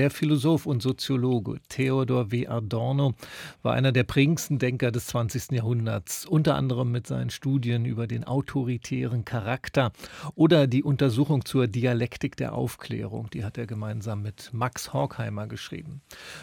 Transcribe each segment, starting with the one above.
Der Philosoph und Soziologe Theodor W. Adorno war einer der prägendsten Denker des 20. Jahrhunderts, unter anderem mit seinen Studien über den autoritären Charakter oder die Untersuchung zur Dialektik der Aufklärung. Die hat er gemeinsam mit Max Horkheimer geschrieben.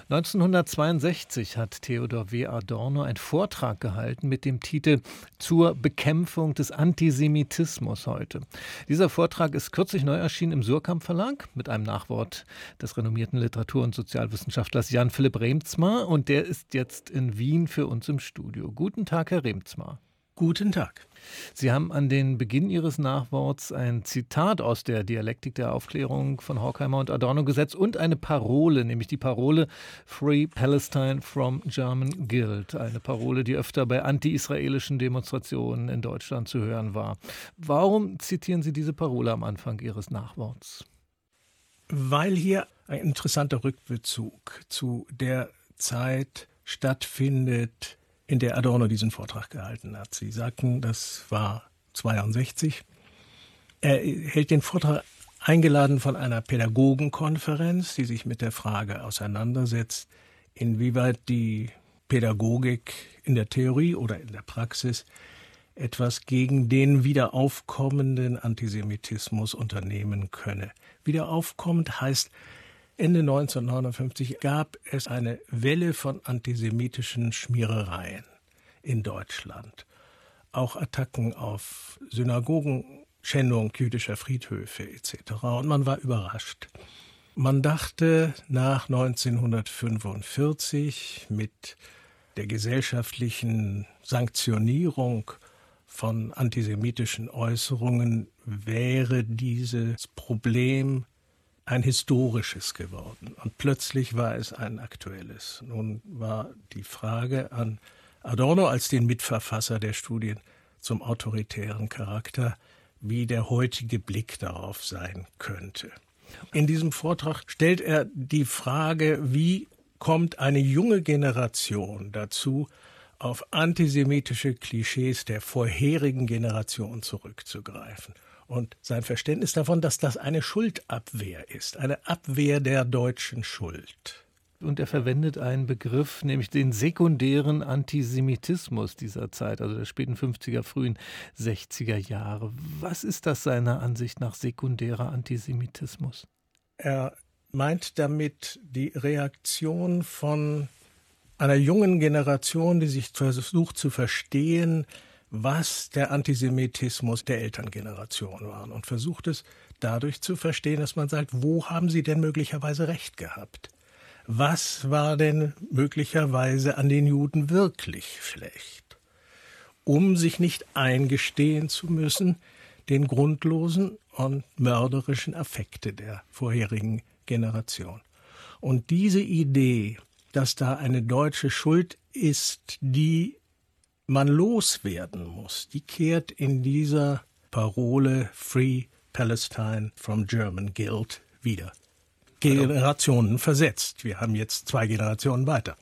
1962 hat Theodor W. Adorno einen Vortrag gehalten mit dem Titel Zur Bekämpfung des Antisemitismus heute. Dieser Vortrag ist kürzlich neu erschienen im Surkamp Verlag mit einem Nachwort des renommierten Literatur- und Sozialwissenschaftlers Jan Philipp Remzmar und der ist jetzt in Wien für uns im Studio. Guten Tag, Herr Remzmar. Guten Tag. Sie haben an den Beginn Ihres Nachworts ein Zitat aus der Dialektik der Aufklärung von Horkheimer und Adorno gesetzt und eine Parole, nämlich die Parole Free Palestine from German Guild. Eine Parole, die öfter bei anti-israelischen Demonstrationen in Deutschland zu hören war. Warum zitieren Sie diese Parole am Anfang Ihres Nachworts? Weil hier ein interessanter Rückbezug zu der Zeit stattfindet, in der Adorno diesen Vortrag gehalten hat. Sie sagten, das war 62. Er hält den Vortrag eingeladen von einer Pädagogenkonferenz, die sich mit der Frage auseinandersetzt, inwieweit die Pädagogik in der Theorie oder in der Praxis etwas gegen den wiederaufkommenden Antisemitismus unternehmen könne. Wiederaufkommend heißt, Ende 1959 gab es eine Welle von antisemitischen Schmierereien in Deutschland. Auch Attacken auf Synagogen, Schändung jüdischer Friedhöfe etc. Und man war überrascht. Man dachte nach 1945 mit der gesellschaftlichen Sanktionierung von antisemitischen Äußerungen wäre dieses Problem ein historisches geworden. Und plötzlich war es ein aktuelles. Nun war die Frage an Adorno als den Mitverfasser der Studien zum autoritären Charakter, wie der heutige Blick darauf sein könnte. In diesem Vortrag stellt er die Frage, wie kommt eine junge Generation dazu, auf antisemitische Klischees der vorherigen Generation zurückzugreifen und sein Verständnis davon, dass das eine Schuldabwehr ist, eine Abwehr der deutschen Schuld. Und er verwendet einen Begriff, nämlich den sekundären Antisemitismus dieser Zeit, also der späten 50er, frühen 60er Jahre. Was ist das seiner Ansicht nach sekundärer Antisemitismus? Er meint damit die Reaktion von einer jungen Generation, die sich versucht zu verstehen, was der Antisemitismus der Elterngeneration war und versucht es dadurch zu verstehen, dass man sagt, wo haben sie denn möglicherweise recht gehabt? Was war denn möglicherweise an den Juden wirklich schlecht? Um sich nicht eingestehen zu müssen, den grundlosen und mörderischen Affekte der vorherigen Generation. Und diese Idee, dass da eine deutsche Schuld ist, die man loswerden muss, die kehrt in dieser Parole Free Palestine from German Guild wieder. Generationen versetzt. Wir haben jetzt zwei Generationen weiter.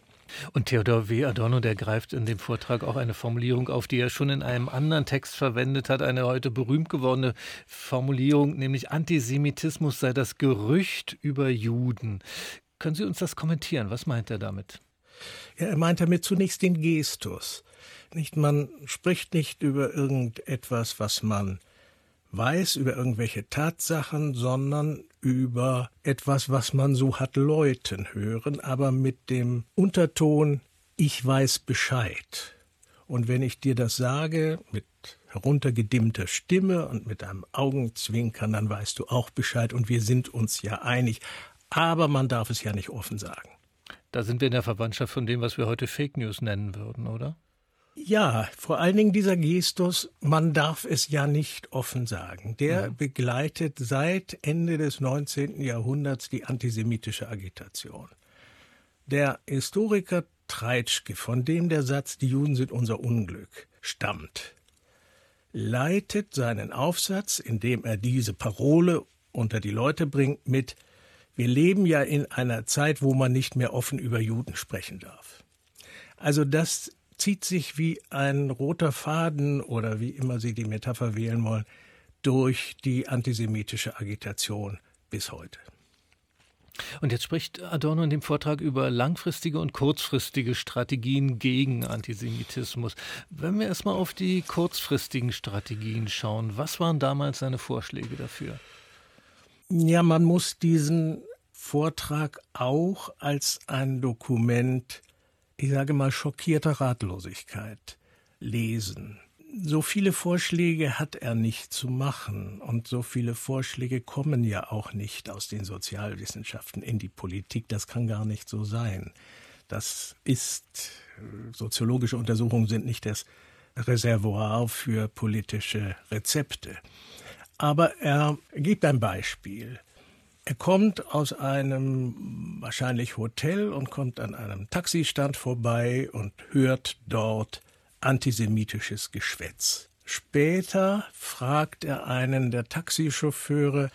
Und Theodor W. Adorno, der greift in dem Vortrag auch eine Formulierung auf, die er schon in einem anderen Text verwendet hat, eine heute berühmt gewordene Formulierung, nämlich Antisemitismus sei das Gerücht über Juden. Können Sie uns das kommentieren? Was meint er damit? Ja, er meint damit zunächst den Gestus. Nicht, man spricht nicht über irgendetwas, was man weiß, über irgendwelche Tatsachen, sondern über etwas, was man so hat läuten hören, aber mit dem Unterton, ich weiß Bescheid. Und wenn ich dir das sage, mit heruntergedimmter Stimme und mit einem Augenzwinkern, dann weißt du auch Bescheid und wir sind uns ja einig. Aber man darf es ja nicht offen sagen. Da sind wir in der Verwandtschaft von dem, was wir heute Fake News nennen würden, oder? Ja, vor allen Dingen dieser Gestus, man darf es ja nicht offen sagen, der mhm. begleitet seit Ende des 19. Jahrhunderts die antisemitische Agitation. Der Historiker Treitschke, von dem der Satz Die Juden sind unser Unglück stammt, leitet seinen Aufsatz, in dem er diese Parole unter die Leute bringt, mit Wir leben ja in einer Zeit, wo man nicht mehr offen über Juden sprechen darf. Also das zieht sich wie ein roter Faden oder wie immer Sie die Metapher wählen wollen, durch die antisemitische Agitation bis heute. Und jetzt spricht Adorno in dem Vortrag über langfristige und kurzfristige Strategien gegen Antisemitismus. Wenn wir erstmal auf die kurzfristigen Strategien schauen, was waren damals seine Vorschläge dafür? Ja, man muss diesen Vortrag auch als ein Dokument, ich sage mal, schockierter Ratlosigkeit lesen so viele Vorschläge hat er nicht zu machen und so viele Vorschläge kommen ja auch nicht aus den Sozialwissenschaften in die Politik. Das kann gar nicht so sein. Das ist, soziologische Untersuchungen sind nicht das Reservoir für politische Rezepte. Aber er gibt ein Beispiel. Er kommt aus einem wahrscheinlich Hotel und kommt an einem Taxistand vorbei und hört dort antisemitisches Geschwätz. Später fragt er einen der Taxichauffeure,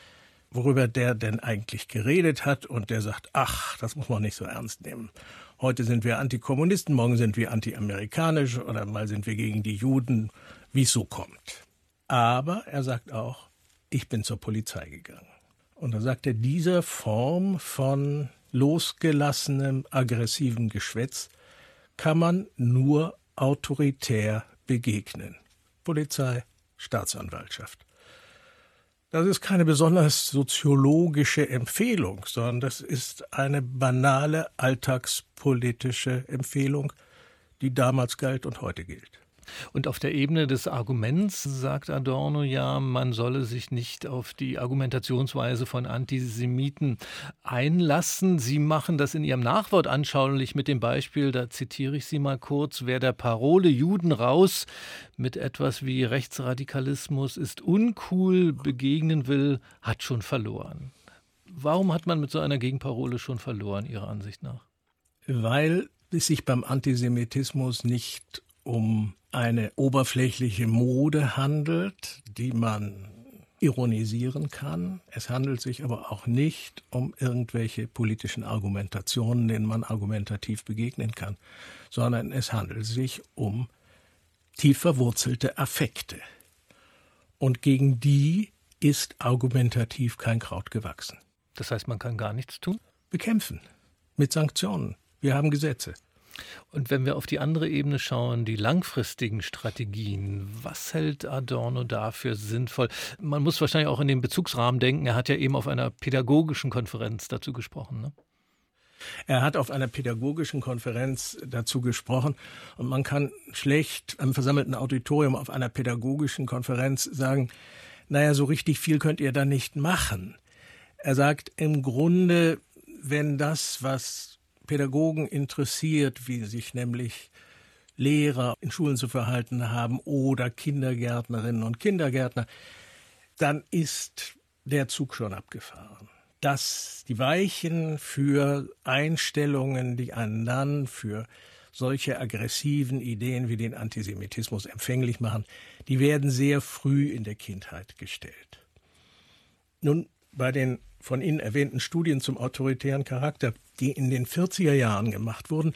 worüber der denn eigentlich geredet hat, und der sagt, ach, das muss man nicht so ernst nehmen. Heute sind wir Antikommunisten, morgen sind wir antiamerikanisch oder mal sind wir gegen die Juden, wie es so kommt. Aber er sagt auch, ich bin zur Polizei gegangen. Und dann sagt er, diese Form von losgelassenem, aggressivem Geschwätz kann man nur autoritär begegnen. Polizei, Staatsanwaltschaft. Das ist keine besonders soziologische Empfehlung, sondern das ist eine banale alltagspolitische Empfehlung, die damals galt und heute gilt. Und auf der Ebene des Arguments sagt Adorno ja, man solle sich nicht auf die Argumentationsweise von Antisemiten einlassen. Sie machen das in Ihrem Nachwort anschaulich mit dem Beispiel, da zitiere ich Sie mal kurz, wer der Parole Juden raus mit etwas wie Rechtsradikalismus ist uncool begegnen will, hat schon verloren. Warum hat man mit so einer Gegenparole schon verloren, Ihrer Ansicht nach? Weil es sich beim Antisemitismus nicht um eine oberflächliche Mode handelt, die man ironisieren kann. Es handelt sich aber auch nicht um irgendwelche politischen Argumentationen, denen man argumentativ begegnen kann, sondern es handelt sich um tief verwurzelte Affekte. Und gegen die ist argumentativ kein Kraut gewachsen. Das heißt, man kann gar nichts tun? Bekämpfen. Mit Sanktionen. Wir haben Gesetze. Und wenn wir auf die andere Ebene schauen, die langfristigen Strategien, was hält Adorno dafür sinnvoll? Man muss wahrscheinlich auch in den Bezugsrahmen denken. Er hat ja eben auf einer pädagogischen Konferenz dazu gesprochen. Ne? Er hat auf einer pädagogischen Konferenz dazu gesprochen und man kann schlecht am versammelten Auditorium auf einer pädagogischen Konferenz sagen, naja, so richtig viel könnt ihr da nicht machen. Er sagt im Grunde, wenn das, was Pädagogen interessiert, wie sich nämlich Lehrer in Schulen zu verhalten haben oder Kindergärtnerinnen und Kindergärtner, dann ist der Zug schon abgefahren. Dass die Weichen für Einstellungen, die einen dann für solche aggressiven Ideen wie den Antisemitismus empfänglich machen, die werden sehr früh in der Kindheit gestellt. Nun, bei den von Ihnen erwähnten Studien zum autoritären Charakter, die in den 40er Jahren gemacht wurden,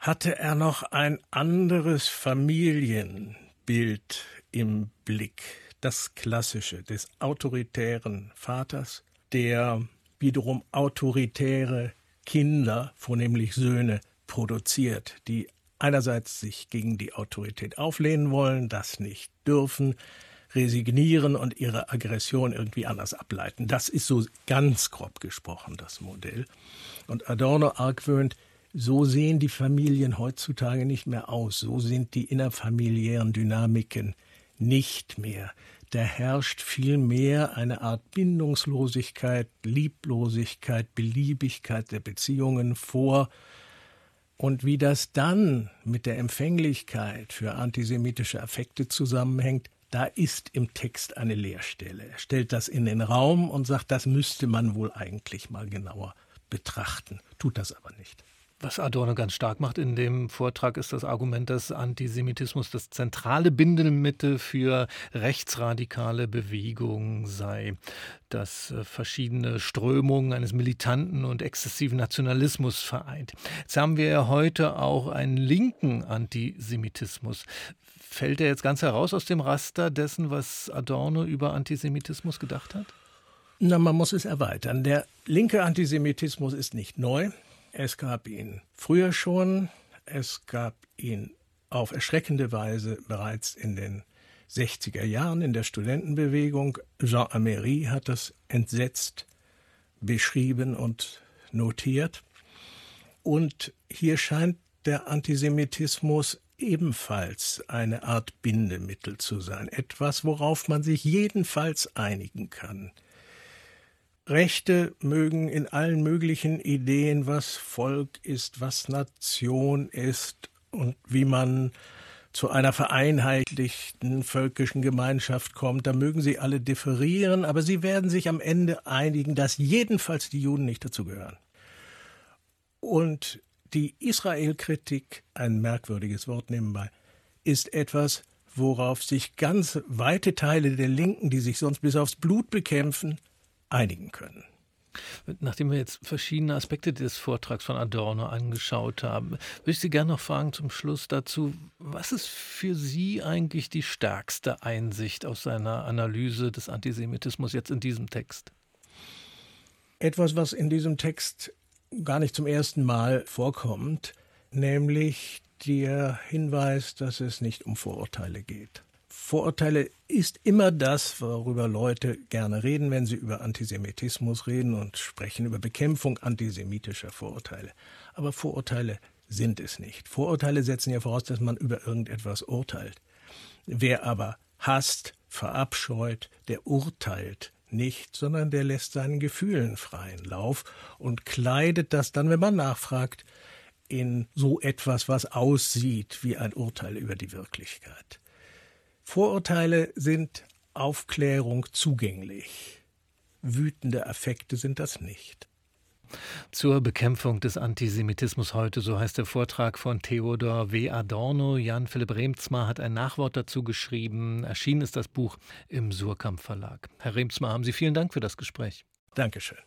hatte er noch ein anderes Familienbild im Blick, das klassische des autoritären Vaters, der wiederum autoritäre Kinder, vornehmlich Söhne, produziert, die einerseits sich gegen die Autorität auflehnen wollen, das nicht dürfen, resignieren und ihre Aggression irgendwie anders ableiten. Das ist so ganz grob gesprochen das Modell. Und Adorno argwöhnt, so sehen die Familien heutzutage nicht mehr aus, so sind die innerfamiliären Dynamiken nicht mehr. Da herrscht vielmehr eine Art Bindungslosigkeit, Lieblosigkeit, Beliebigkeit der Beziehungen vor. Und wie das dann mit der Empfänglichkeit für antisemitische Affekte zusammenhängt, da ist im Text eine Leerstelle. Er stellt das in den Raum und sagt, das müsste man wohl eigentlich mal genauer betrachten, tut das aber nicht. Was Adorno ganz stark macht in dem Vortrag, ist das Argument, dass Antisemitismus das zentrale Bindemittel für rechtsradikale Bewegungen sei, dass äh, verschiedene Strömungen eines militanten und exzessiven Nationalismus vereint. Jetzt haben wir ja heute auch einen linken Antisemitismus. Fällt er jetzt ganz heraus aus dem Raster dessen, was Adorno über Antisemitismus gedacht hat? Na, man muss es erweitern. Der linke Antisemitismus ist nicht neu. Es gab ihn früher schon. Es gab ihn auf erschreckende Weise bereits in den 60er Jahren in der Studentenbewegung. Jean Améry hat das entsetzt beschrieben und notiert. Und hier scheint der Antisemitismus ebenfalls eine Art Bindemittel zu sein, etwas, worauf man sich jedenfalls einigen kann. Rechte mögen in allen möglichen Ideen, was Volk ist, was Nation ist und wie man zu einer vereinheitlichten völkischen Gemeinschaft kommt, da mögen sie alle differieren, aber sie werden sich am Ende einigen, dass jedenfalls die Juden nicht dazugehören. Und die Israel-Kritik, ein merkwürdiges Wort nebenbei, ist etwas, worauf sich ganz weite Teile der Linken, die sich sonst bis aufs Blut bekämpfen, einigen können. Nachdem wir jetzt verschiedene Aspekte des Vortrags von Adorno angeschaut haben, würde ich Sie gerne noch fragen zum Schluss dazu, was ist für Sie eigentlich die stärkste Einsicht aus seiner Analyse des Antisemitismus jetzt in diesem Text? Etwas, was in diesem Text gar nicht zum ersten Mal vorkommt, nämlich der Hinweis, dass es nicht um Vorurteile geht. Vorurteile ist immer das, worüber Leute gerne reden, wenn sie über Antisemitismus reden und sprechen über Bekämpfung antisemitischer Vorurteile. Aber Vorurteile sind es nicht. Vorurteile setzen ja voraus, dass man über irgendetwas urteilt. Wer aber hasst, verabscheut, der urteilt nicht, sondern der lässt seinen Gefühlen freien Lauf und kleidet das dann, wenn man nachfragt, in so etwas, was aussieht wie ein Urteil über die Wirklichkeit. Vorurteile sind Aufklärung zugänglich. Wütende Affekte sind das nicht. Zur Bekämpfung des Antisemitismus heute, so heißt der Vortrag von Theodor W. Adorno. Jan Philipp Remzmar hat ein Nachwort dazu geschrieben. Erschienen ist das Buch im Surkamp Verlag. Herr Remzmar, haben Sie vielen Dank für das Gespräch. Dankeschön.